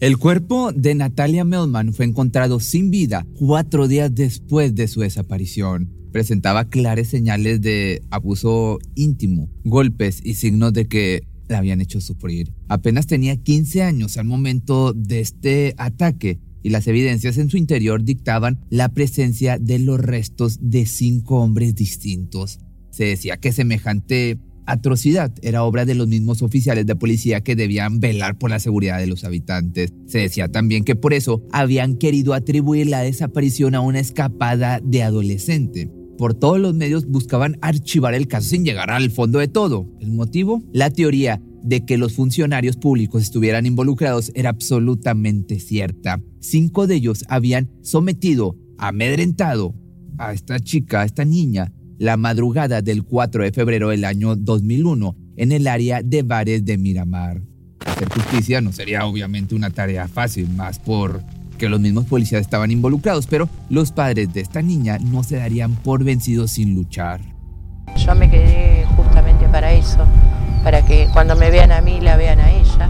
El cuerpo de Natalia Melman fue encontrado sin vida cuatro días después de su desaparición. Presentaba claras señales de abuso íntimo, golpes y signos de que la habían hecho sufrir. Apenas tenía 15 años al momento de este ataque y las evidencias en su interior dictaban la presencia de los restos de cinco hombres distintos. Se decía que semejante atrocidad era obra de los mismos oficiales de policía que debían velar por la seguridad de los habitantes. Se decía también que por eso habían querido atribuir la desaparición a una escapada de adolescente. Por todos los medios buscaban archivar el caso sin llegar al fondo de todo. ¿El motivo? La teoría de que los funcionarios públicos estuvieran involucrados era absolutamente cierta. Cinco de ellos habían sometido, amedrentado a esta chica, a esta niña, la madrugada del 4 de febrero del año 2001 en el área de bares de Miramar. Hacer justicia no sería obviamente una tarea fácil, más por que los mismos policías estaban involucrados, pero los padres de esta niña no se darían por vencidos sin luchar. Yo me quedé justamente para eso, para que cuando me vean a mí la vean a ella,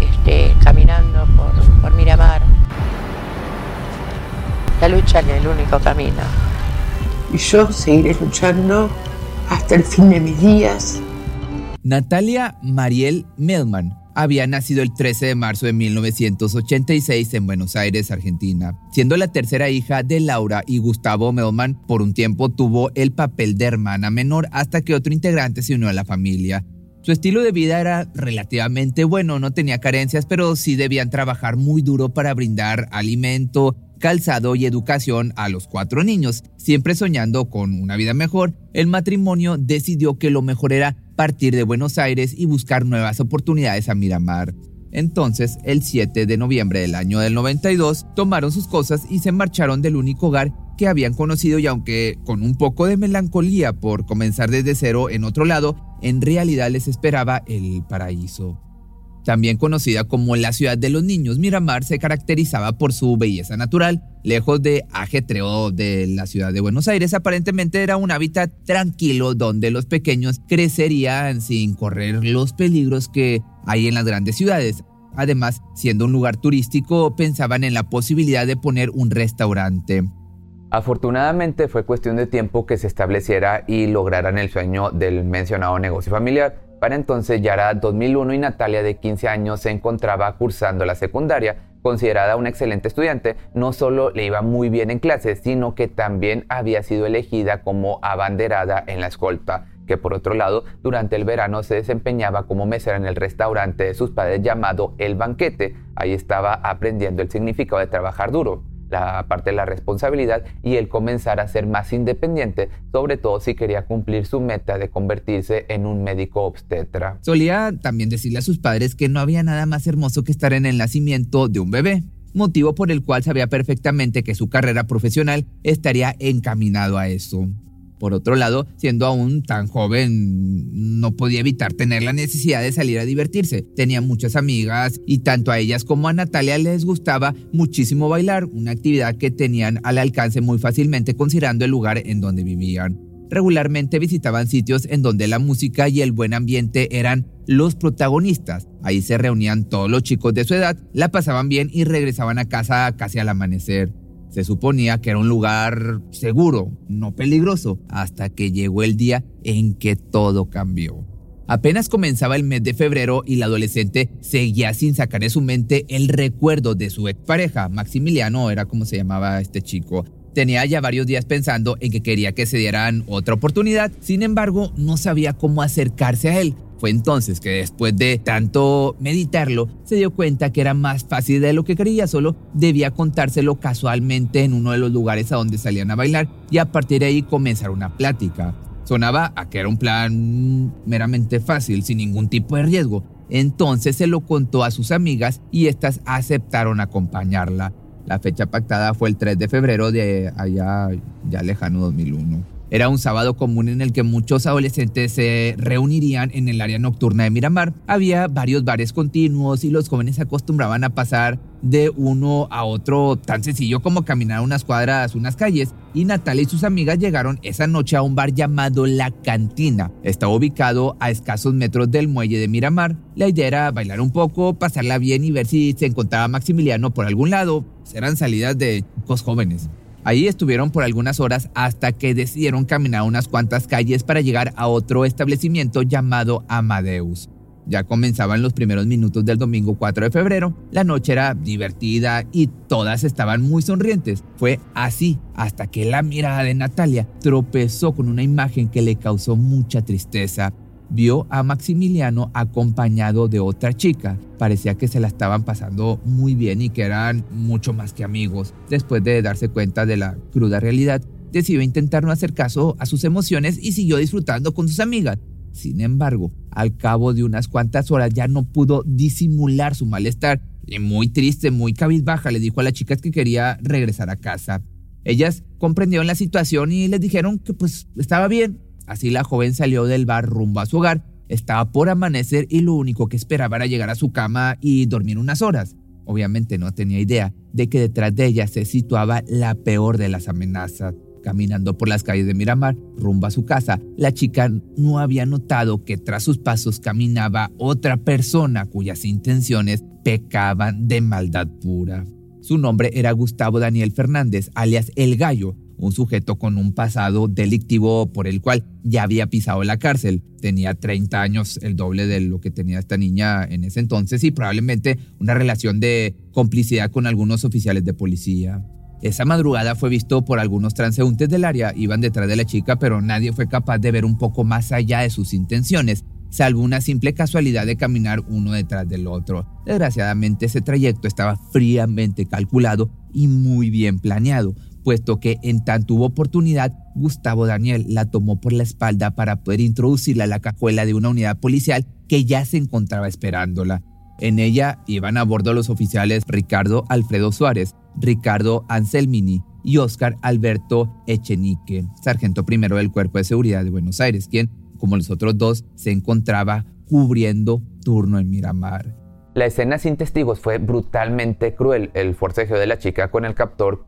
este, caminando por, por Miramar. La lucha es el único camino y yo seguiré luchando hasta el fin de mis días. Natalia Mariel Melman había nacido el 13 de marzo de 1986 en Buenos Aires, Argentina. Siendo la tercera hija de Laura y Gustavo Melman, por un tiempo tuvo el papel de hermana menor hasta que otro integrante se unió a la familia. Su estilo de vida era relativamente bueno, no tenía carencias, pero sí debían trabajar muy duro para brindar alimento, calzado y educación a los cuatro niños. Siempre soñando con una vida mejor, el matrimonio decidió que lo mejor era partir de Buenos Aires y buscar nuevas oportunidades a Miramar. Entonces, el 7 de noviembre del año del 92, tomaron sus cosas y se marcharon del único hogar que habían conocido y aunque con un poco de melancolía por comenzar desde cero en otro lado, en realidad les esperaba el paraíso. También conocida como la ciudad de los niños, Miramar se caracterizaba por su belleza natural. Lejos de ajetreo de la ciudad de Buenos Aires, aparentemente era un hábitat tranquilo donde los pequeños crecerían sin correr los peligros que hay en las grandes ciudades. Además, siendo un lugar turístico, pensaban en la posibilidad de poner un restaurante. Afortunadamente fue cuestión de tiempo que se estableciera y lograran el sueño del mencionado negocio familiar. Para entonces ya era 2001 y Natalia de 15 años se encontraba cursando la secundaria. Considerada una excelente estudiante, no solo le iba muy bien en clases, sino que también había sido elegida como abanderada en la escolta, que por otro lado, durante el verano se desempeñaba como mesera en el restaurante de sus padres llamado El Banquete. Ahí estaba aprendiendo el significado de trabajar duro la parte de la responsabilidad y el comenzar a ser más independiente, sobre todo si quería cumplir su meta de convertirse en un médico obstetra. Solía también decirle a sus padres que no había nada más hermoso que estar en el nacimiento de un bebé, motivo por el cual sabía perfectamente que su carrera profesional estaría encaminado a eso. Por otro lado, siendo aún tan joven, no podía evitar tener la necesidad de salir a divertirse. Tenía muchas amigas y tanto a ellas como a Natalia les gustaba muchísimo bailar, una actividad que tenían al alcance muy fácilmente considerando el lugar en donde vivían. Regularmente visitaban sitios en donde la música y el buen ambiente eran los protagonistas. Ahí se reunían todos los chicos de su edad, la pasaban bien y regresaban a casa casi al amanecer. Se suponía que era un lugar seguro, no peligroso, hasta que llegó el día en que todo cambió. Apenas comenzaba el mes de febrero y la adolescente seguía sin sacar de su mente el recuerdo de su expareja, Maximiliano era como se llamaba este chico. Tenía ya varios días pensando en que quería que se dieran otra oportunidad, sin embargo no sabía cómo acercarse a él. Fue entonces que después de tanto meditarlo, se dio cuenta que era más fácil de lo que creía, solo debía contárselo casualmente en uno de los lugares a donde salían a bailar y a partir de ahí comenzar una plática. Sonaba a que era un plan meramente fácil, sin ningún tipo de riesgo. Entonces se lo contó a sus amigas y éstas aceptaron acompañarla. La fecha pactada fue el 3 de febrero de allá ya lejano 2001. Era un sábado común en el que muchos adolescentes se reunirían en el área nocturna de Miramar. Había varios bares continuos y los jóvenes se acostumbraban a pasar de uno a otro tan sencillo como caminar unas cuadras, unas calles. Y Natalia y sus amigas llegaron esa noche a un bar llamado La Cantina. Estaba ubicado a escasos metros del muelle de Miramar. La idea era bailar un poco, pasarla bien y ver si se encontraba Maximiliano por algún lado. Eran salidas de chicos jóvenes. Ahí estuvieron por algunas horas hasta que decidieron caminar unas cuantas calles para llegar a otro establecimiento llamado Amadeus. Ya comenzaban los primeros minutos del domingo 4 de febrero, la noche era divertida y todas estaban muy sonrientes. Fue así hasta que la mirada de Natalia tropezó con una imagen que le causó mucha tristeza vio a Maximiliano acompañado de otra chica. Parecía que se la estaban pasando muy bien y que eran mucho más que amigos. Después de darse cuenta de la cruda realidad, decidió intentar no hacer caso a sus emociones y siguió disfrutando con sus amigas. Sin embargo, al cabo de unas cuantas horas ya no pudo disimular su malestar y muy triste, muy cabizbaja, le dijo a las chicas que quería regresar a casa. Ellas comprendieron la situación y les dijeron que pues estaba bien, Así la joven salió del bar rumbo a su hogar. Estaba por amanecer y lo único que esperaba era llegar a su cama y dormir unas horas. Obviamente no tenía idea de que detrás de ella se situaba la peor de las amenazas. Caminando por las calles de Miramar, rumbo a su casa, la chica no había notado que tras sus pasos caminaba otra persona cuyas intenciones pecaban de maldad pura. Su nombre era Gustavo Daniel Fernández, alias El Gallo, un sujeto con un pasado delictivo por el cual ya había pisado la cárcel. Tenía 30 años, el doble de lo que tenía esta niña en ese entonces y probablemente una relación de complicidad con algunos oficiales de policía. Esa madrugada fue visto por algunos transeúntes del área, iban detrás de la chica, pero nadie fue capaz de ver un poco más allá de sus intenciones, salvo una simple casualidad de caminar uno detrás del otro. Desgraciadamente ese trayecto estaba fríamente calculado y muy bien planeado, puesto que en tanto hubo oportunidad, Gustavo Daniel la tomó por la espalda para poder introducirla a la cajuela de una unidad policial que ya se encontraba esperándola. En ella iban a bordo los oficiales Ricardo Alfredo Suárez, Ricardo Anselmini y Óscar Alberto Echenique, sargento primero del Cuerpo de Seguridad de Buenos Aires, quien, como los otros dos, se encontraba cubriendo turno en Miramar. La escena sin testigos fue brutalmente cruel. El forcejeo de la chica con el captor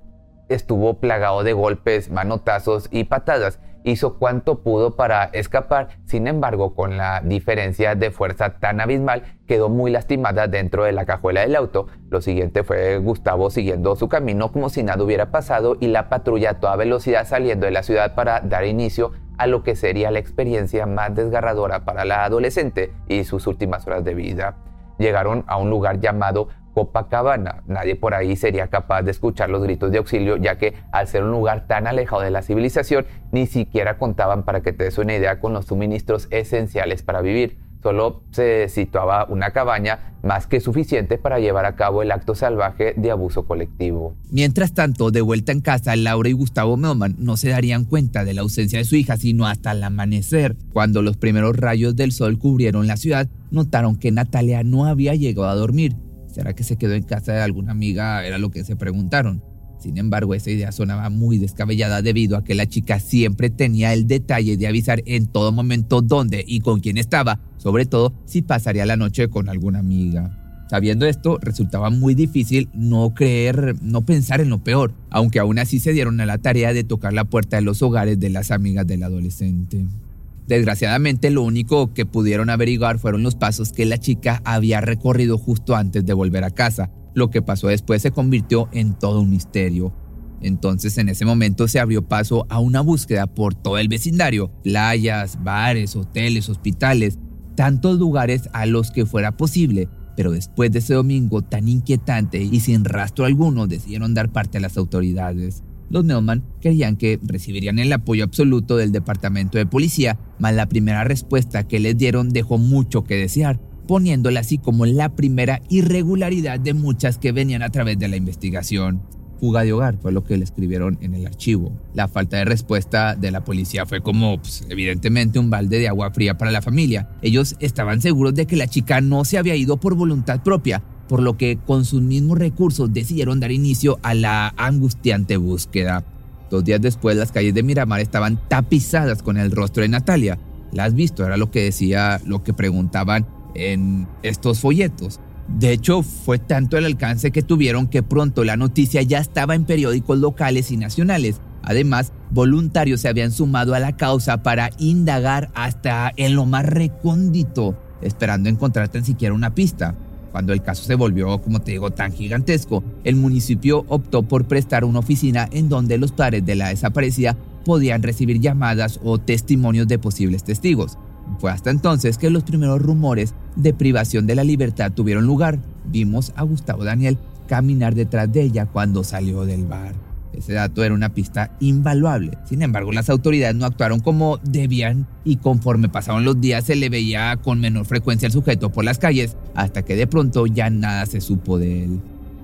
estuvo plagado de golpes, manotazos y patadas. Hizo cuanto pudo para escapar, sin embargo, con la diferencia de fuerza tan abismal, quedó muy lastimada dentro de la cajuela del auto. Lo siguiente fue Gustavo siguiendo su camino como si nada hubiera pasado y la patrulla a toda velocidad saliendo de la ciudad para dar inicio a lo que sería la experiencia más desgarradora para la adolescente y sus últimas horas de vida. Llegaron a un lugar llamado Copacabana. Nadie por ahí sería capaz de escuchar los gritos de auxilio, ya que al ser un lugar tan alejado de la civilización, ni siquiera contaban, para que te des una idea, con los suministros esenciales para vivir. Solo se situaba una cabaña más que suficiente para llevar a cabo el acto salvaje de abuso colectivo. Mientras tanto, de vuelta en casa, Laura y Gustavo Melman no se darían cuenta de la ausencia de su hija sino hasta el amanecer. Cuando los primeros rayos del sol cubrieron la ciudad, notaron que Natalia no había llegado a dormir ¿Será que se quedó en casa de alguna amiga? Era lo que se preguntaron. Sin embargo, esa idea sonaba muy descabellada debido a que la chica siempre tenía el detalle de avisar en todo momento dónde y con quién estaba, sobre todo si pasaría la noche con alguna amiga. Sabiendo esto, resultaba muy difícil no creer, no pensar en lo peor, aunque aún así se dieron a la tarea de tocar la puerta de los hogares de las amigas del adolescente. Desgraciadamente lo único que pudieron averiguar fueron los pasos que la chica había recorrido justo antes de volver a casa. Lo que pasó después se convirtió en todo un misterio. Entonces en ese momento se abrió paso a una búsqueda por todo el vecindario, playas, bares, hoteles, hospitales, tantos lugares a los que fuera posible. Pero después de ese domingo tan inquietante y sin rastro alguno decidieron dar parte a las autoridades. Los Neumann creían que recibirían el apoyo absoluto del departamento de policía, mas la primera respuesta que les dieron dejó mucho que desear, poniéndola así como la primera irregularidad de muchas que venían a través de la investigación. Fuga de hogar fue lo que le escribieron en el archivo. La falta de respuesta de la policía fue como, pues, evidentemente, un balde de agua fría para la familia. Ellos estaban seguros de que la chica no se había ido por voluntad propia, por lo que con sus mismos recursos decidieron dar inicio a la angustiante búsqueda. Dos días después, las calles de Miramar estaban tapizadas con el rostro de Natalia. ¿La has visto? Era lo que decía, lo que preguntaban en estos folletos. De hecho, fue tanto el alcance que tuvieron que pronto la noticia ya estaba en periódicos locales y nacionales. Además, voluntarios se habían sumado a la causa para indagar hasta en lo más recóndito, esperando encontrar tan siquiera una pista. Cuando el caso se volvió, como te digo, tan gigantesco, el municipio optó por prestar una oficina en donde los padres de la desaparecida podían recibir llamadas o testimonios de posibles testigos. Fue hasta entonces que los primeros rumores de privación de la libertad tuvieron lugar. Vimos a Gustavo Daniel caminar detrás de ella cuando salió del bar. Ese dato era una pista invaluable. Sin embargo, las autoridades no actuaron como debían y conforme pasaban los días se le veía con menor frecuencia al sujeto por las calles hasta que de pronto ya nada se supo de él.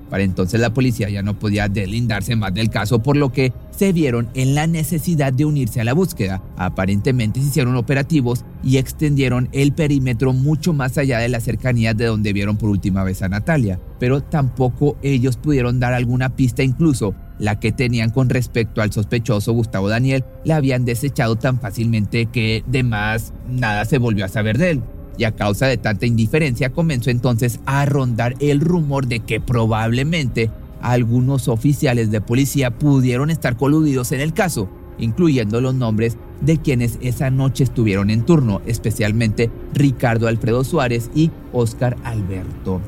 Para entonces la policía ya no podía deslindarse más del caso, por lo que se vieron en la necesidad de unirse a la búsqueda. Aparentemente se hicieron operativos y extendieron el perímetro mucho más allá de la cercanía de donde vieron por última vez a Natalia. Pero tampoco ellos pudieron dar alguna pista incluso la que tenían con respecto al sospechoso Gustavo Daniel, la habían desechado tan fácilmente que de más nada se volvió a saber de él y a causa de tanta indiferencia comenzó entonces a rondar el rumor de que probablemente algunos oficiales de policía pudieron estar coludidos en el caso, incluyendo los nombres de quienes esa noche estuvieron en turno, especialmente Ricardo Alfredo Suárez y Óscar Alberto.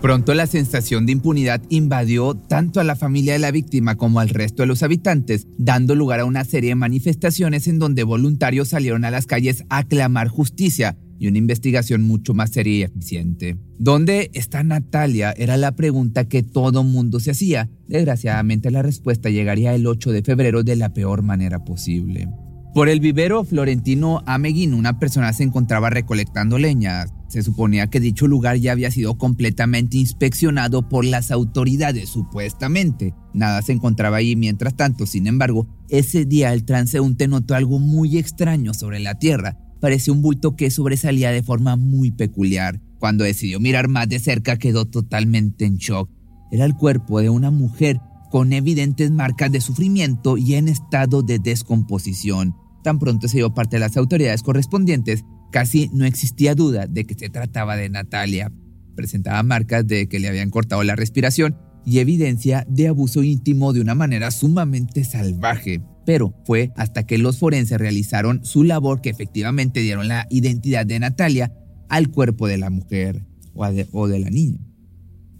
Pronto la sensación de impunidad invadió tanto a la familia de la víctima como al resto de los habitantes, dando lugar a una serie de manifestaciones en donde voluntarios salieron a las calles a clamar justicia, y una investigación mucho más seria y eficiente. ¿Dónde está Natalia? Era la pregunta que todo mundo se hacía. Desgraciadamente la respuesta llegaría el 8 de febrero de la peor manera posible. Por el vivero Florentino Ameguín, una persona se encontraba recolectando leña. Se suponía que dicho lugar ya había sido completamente inspeccionado por las autoridades, supuestamente. Nada se encontraba ahí mientras tanto, sin embargo, ese día el transeúnte notó algo muy extraño sobre la tierra parecía un bulto que sobresalía de forma muy peculiar. Cuando decidió mirar más de cerca quedó totalmente en shock. Era el cuerpo de una mujer con evidentes marcas de sufrimiento y en estado de descomposición. Tan pronto se dio parte de las autoridades correspondientes, casi no existía duda de que se trataba de Natalia. Presentaba marcas de que le habían cortado la respiración y evidencia de abuso íntimo de una manera sumamente salvaje pero fue hasta que los forenses realizaron su labor que efectivamente dieron la identidad de Natalia al cuerpo de la mujer o de, la niña.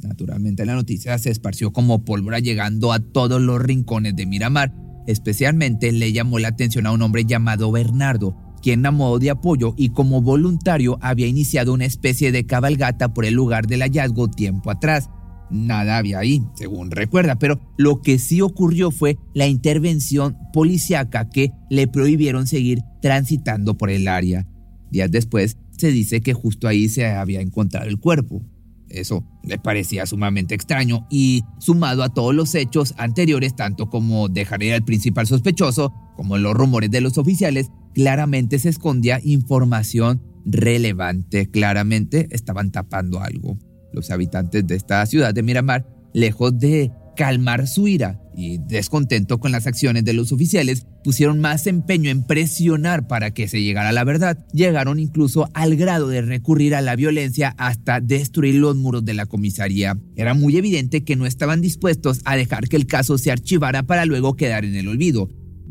Naturalmente la noticia se esparció como pólvora llegando a todos los rincones de Miramar. Especialmente le llamó la atención a un hombre llamado Bernardo, quien a modo de apoyo y como voluntario había iniciado una especie de cabalgata por el lugar del hallazgo tiempo atrás nada había ahí, según recuerda, pero lo que sí ocurrió fue la intervención policíaca que le prohibieron seguir transitando por el área. Días después se dice que justo ahí se había encontrado el cuerpo. Eso le parecía sumamente extraño y sumado a todos los hechos anteriores, tanto como dejar ir al principal sospechoso, como los rumores de los oficiales, claramente se escondía información relevante. Claramente estaban tapando algo. Los habitantes de esta ciudad de Miramar, lejos de calmar su ira y descontento con las acciones de los oficiales, pusieron más empeño en presionar para que se llegara a la verdad. Llegaron incluso al grado de recurrir a la violencia hasta destruir los muros de la comisaría. Era muy evidente que no estaban dispuestos a dejar que el caso se archivara para luego quedar en el olvido.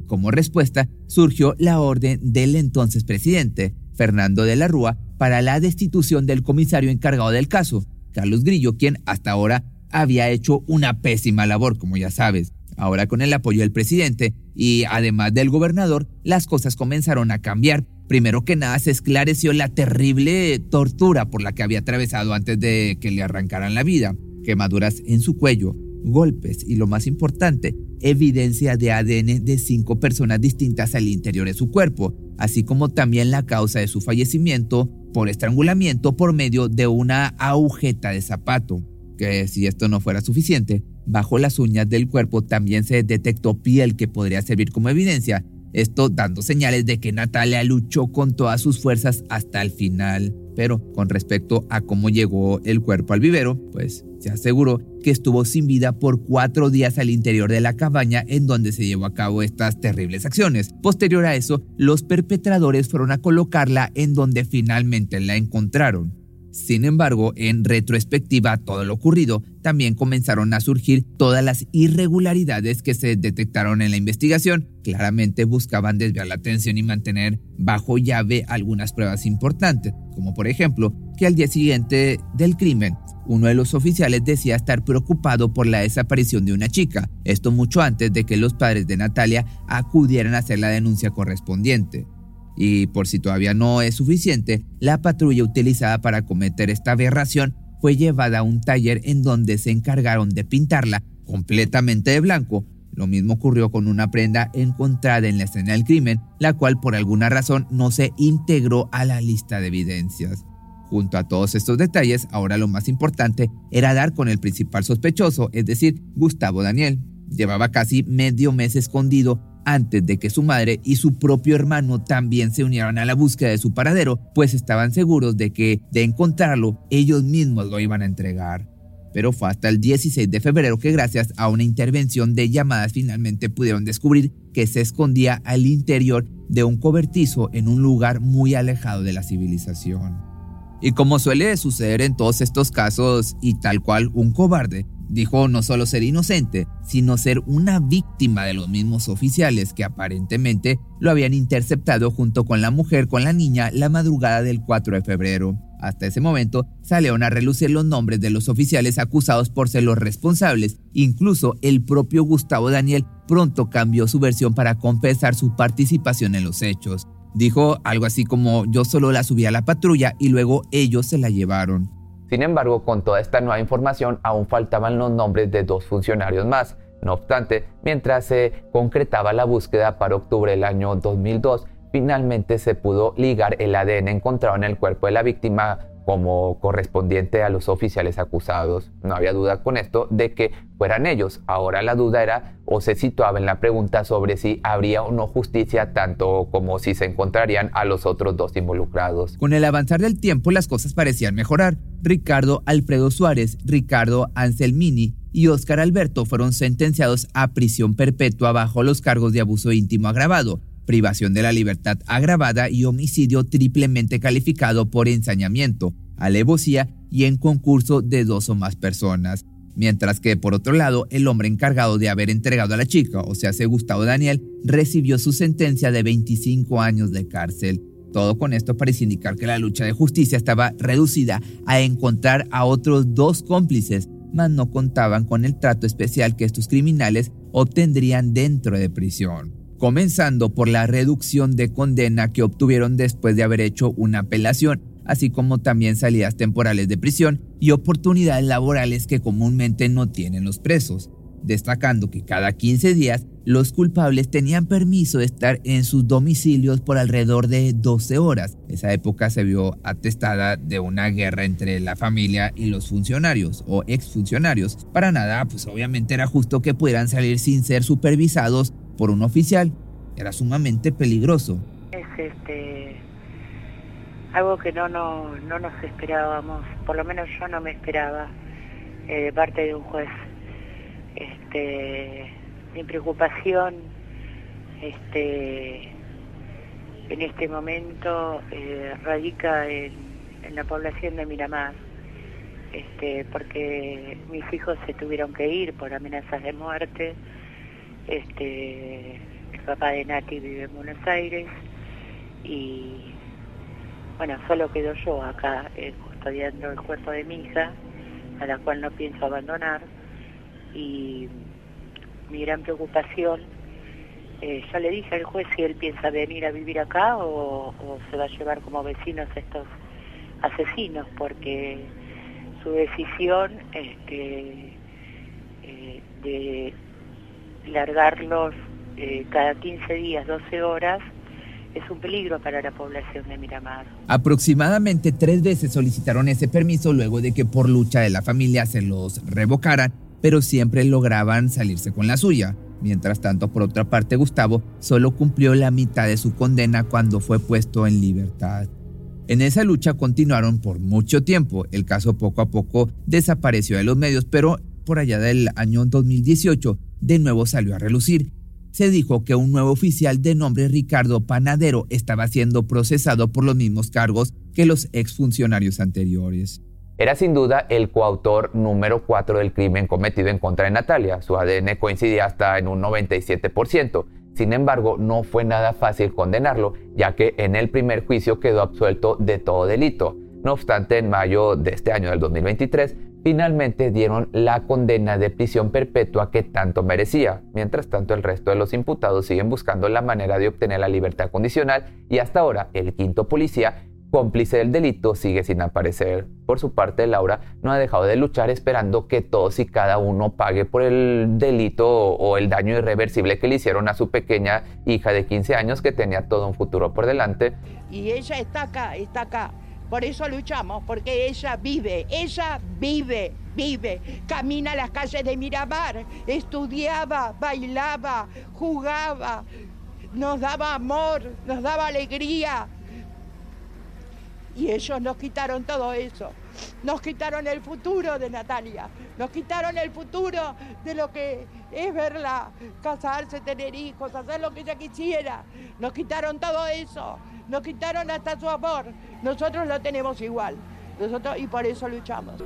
Como respuesta, surgió la orden del entonces presidente, Fernando de la Rúa, para la destitución del comisario encargado del caso, Carlos Grillo, quien hasta ahora había hecho una pésima labor, como ya sabes. Ahora con el apoyo del presidente y además del gobernador, las cosas comenzaron a cambiar. Primero que nada se esclareció la terrible tortura por la que había atravesado antes de que le arrancaran la vida. Quemaduras en su cuello, golpes y lo más importante, evidencia de ADN de cinco personas distintas al interior de su cuerpo, así como también la causa de su fallecimiento por estrangulamiento por medio de una agujeta de zapato, que si esto no fuera suficiente, bajo las uñas del cuerpo también se detectó piel que podría servir como evidencia, esto dando señales de que Natalia luchó con todas sus fuerzas hasta el final. Pero con respecto a cómo llegó el cuerpo al vivero, pues Se aseguró que estuvo sin vida por cuatro días al interior de la cabaña en donde se llevó a cabo estas terribles acciones. Posterior a eso, los perpetradores fueron a colocarla en donde finalmente la encontraron. Sin embargo, en retrospectiva a todo lo ocurrido, también comenzaron a surgir todas las irregularidades que se detectaron en la investigación. Claramente buscaban desviar la atención y mantener bajo llave algunas pruebas importantes, como por ejemplo que al día siguiente del crimen, uno de los oficiales decía estar preocupado por la desaparición de una chica, esto mucho antes de que los padres de Natalia acudieran a hacer la denuncia correspondiente. Y por si todavía no es suficiente, la patrulla utilizada para cometer esta aberración fue llevada a un taller en donde se encargaron de pintarla completamente de blanco. Lo mismo ocurrió con una prenda encontrada en la escena del crimen, la cual por alguna razón no se integró a la lista de evidencias. Junto a todos estos detalles, ahora lo más importante era dar con el principal sospechoso, es decir, Gustavo Daniel. Llevaba casi medio mes escondido antes de que su madre y su propio hermano también se unieran a la búsqueda de su paradero, pues estaban seguros de que, de encontrarlo, ellos mismos lo iban a entregar. Pero fue hasta el 16 de febrero que gracias a una intervención de llamadas finalmente pudieron descubrir que se escondía al interior de un cobertizo en un lugar muy alejado de la civilización. Y como suele suceder en todos estos casos, y tal cual un cobarde, Dijo no solo ser inocente, sino ser una víctima de los mismos oficiales que aparentemente lo habían interceptado junto con la mujer con la niña la madrugada del 4 de febrero. Hasta ese momento salieron a relucir los nombres de los oficiales acusados por ser los responsables. Incluso el propio Gustavo Daniel pronto cambió su versión para confesar su participación en los hechos. Dijo algo así como yo solo la subí a la patrulla y luego ellos se la llevaron. Sin embargo, con toda esta nueva información aún faltaban los nombres de dos funcionarios más. No obstante, mientras se concretaba la búsqueda para octubre del año 2002, finalmente se pudo ligar el ADN encontrado en el cuerpo de la víctima como correspondiente a los oficiales acusados. No había duda con esto de que fueran ellos. Ahora la duda era o se situaba en la pregunta sobre si habría o no justicia tanto como si se encontrarían a los otros dos involucrados. Con el avanzar del tiempo las cosas parecían mejorar. Ricardo Alfredo Suárez, Ricardo Anselmini y Óscar Alberto fueron sentenciados a prisión perpetua bajo los cargos de abuso íntimo agravado, privación de la libertad agravada y homicidio triplemente calificado por ensañamiento, alevosía y en concurso de dos o más personas. Mientras que, por otro lado, el hombre encargado de haber entregado a la chica, o sea, Gustavo Daniel, recibió su sentencia de 25 años de cárcel. Todo con esto parece indicar que la lucha de justicia estaba reducida a encontrar a otros dos cómplices, mas no contaban con el trato especial que estos criminales obtendrían dentro de prisión comenzando por la reducción de condena que obtuvieron después de haber hecho una apelación, así como también salidas temporales de prisión y oportunidades laborales que comúnmente no tienen los presos, destacando que cada 15 días los culpables tenían permiso de estar en sus domicilios por alrededor de 12 horas. Esa época se vio atestada de una guerra entre la familia y los funcionarios o exfuncionarios. Para nada, pues obviamente era justo que pudieran salir sin ser supervisados por un oficial era sumamente peligroso. Es este algo que no, no, no nos esperábamos, por lo menos yo no me esperaba eh, de parte de un juez. Este, mi preocupación este, en este momento eh, radica en, en, la población de Miramar, este, porque mis hijos se tuvieron que ir por amenazas de muerte este, el papá de Nati vive en Buenos Aires y bueno, solo quedo yo acá eh, custodiando el cuerpo de mi hija, a la cual no pienso abandonar. Y mi gran preocupación, eh, ya le dije al juez si él piensa venir a vivir acá o, se va a llevar como vecinos estos asesinos, porque su decisión este, eh, de largarlos eh, cada 15 días, 12 horas, es un peligro para la población de Miramar. Aproximadamente tres veces solicitaron ese permiso luego de que por lucha de la familia se los revocaran, pero siempre lograban salirse con la suya. Mientras tanto, por otra parte, Gustavo solo cumplió la mitad de su condena cuando fue puesto en libertad. En esa lucha continuaron por mucho tiempo. El caso poco a poco desapareció de los medios, pero por allá del año 2018 de nuevo salió a relucir. Se dijo que un nuevo oficial de nombre Ricardo Panadero estaba siendo procesado por los mismos cargos que los exfuncionarios anteriores. Era sin duda el coautor número 4 del crimen cometido en contra de Natalia. Su ADN coincidía hasta en un 97%. Sin embargo, no fue nada fácil condenarlo, ya que en el primer juicio quedó absuelto de todo delito. No obstante, en mayo de este año del 2023, finalmente dieron la condena de prisión perpetua que tanto merecía. Mientras tanto, el resto de los imputados siguen buscando la manera de obtener la libertad condicional y hasta ahora el quinto policía cómplice del delito, sigue sin aparecer. Por su parte, Laura no ha dejado de luchar esperando que todos y cada uno pague por el delito o el daño irreversible que le hicieron a su pequeña hija de 15 años que tenía todo un futuro por delante. Y ella está acá, está acá. Por eso luchamos, porque ella vive, ella vive, vive. Camina las calles de Miramar, estudiaba, bailaba, jugaba, nos daba amor, nos daba alegría, y ellos nos quitaron todo eso. Nos quitaron el futuro de Natalia. Nos quitaron el futuro de lo que es verla casarse, tener hijos, hacer lo que ella quisiera. Nos quitaron todo eso. Nos quitaron hasta su amor. Nosotros lo tenemos igual. Nosotros y por eso luchamos.